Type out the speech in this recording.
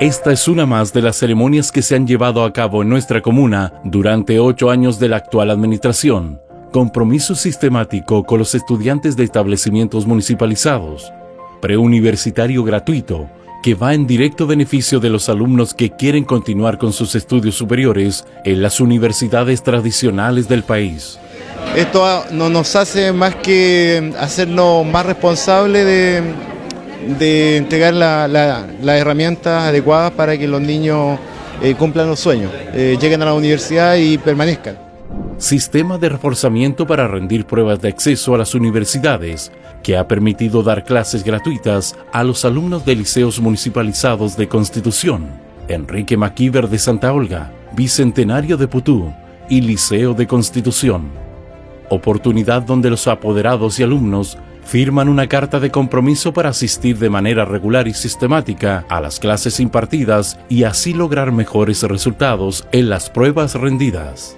Esta es una más de las ceremonias que se han llevado a cabo en nuestra comuna durante ocho años de la actual administración. Compromiso sistemático con los estudiantes de establecimientos municipalizados. Preuniversitario gratuito, que va en directo beneficio de los alumnos que quieren continuar con sus estudios superiores en las universidades tradicionales del país. Esto no nos hace más que hacernos más responsables de, de entregar las la, herramientas adecuadas para que los niños eh, cumplan los sueños, eh, lleguen a la universidad y permanezcan. Sistema de reforzamiento para rendir pruebas de acceso a las universidades, que ha permitido dar clases gratuitas a los alumnos de liceos municipalizados de Constitución, Enrique Maquíver de Santa Olga, Bicentenario de Putú y Liceo de Constitución. Oportunidad donde los apoderados y alumnos firman una carta de compromiso para asistir de manera regular y sistemática a las clases impartidas y así lograr mejores resultados en las pruebas rendidas.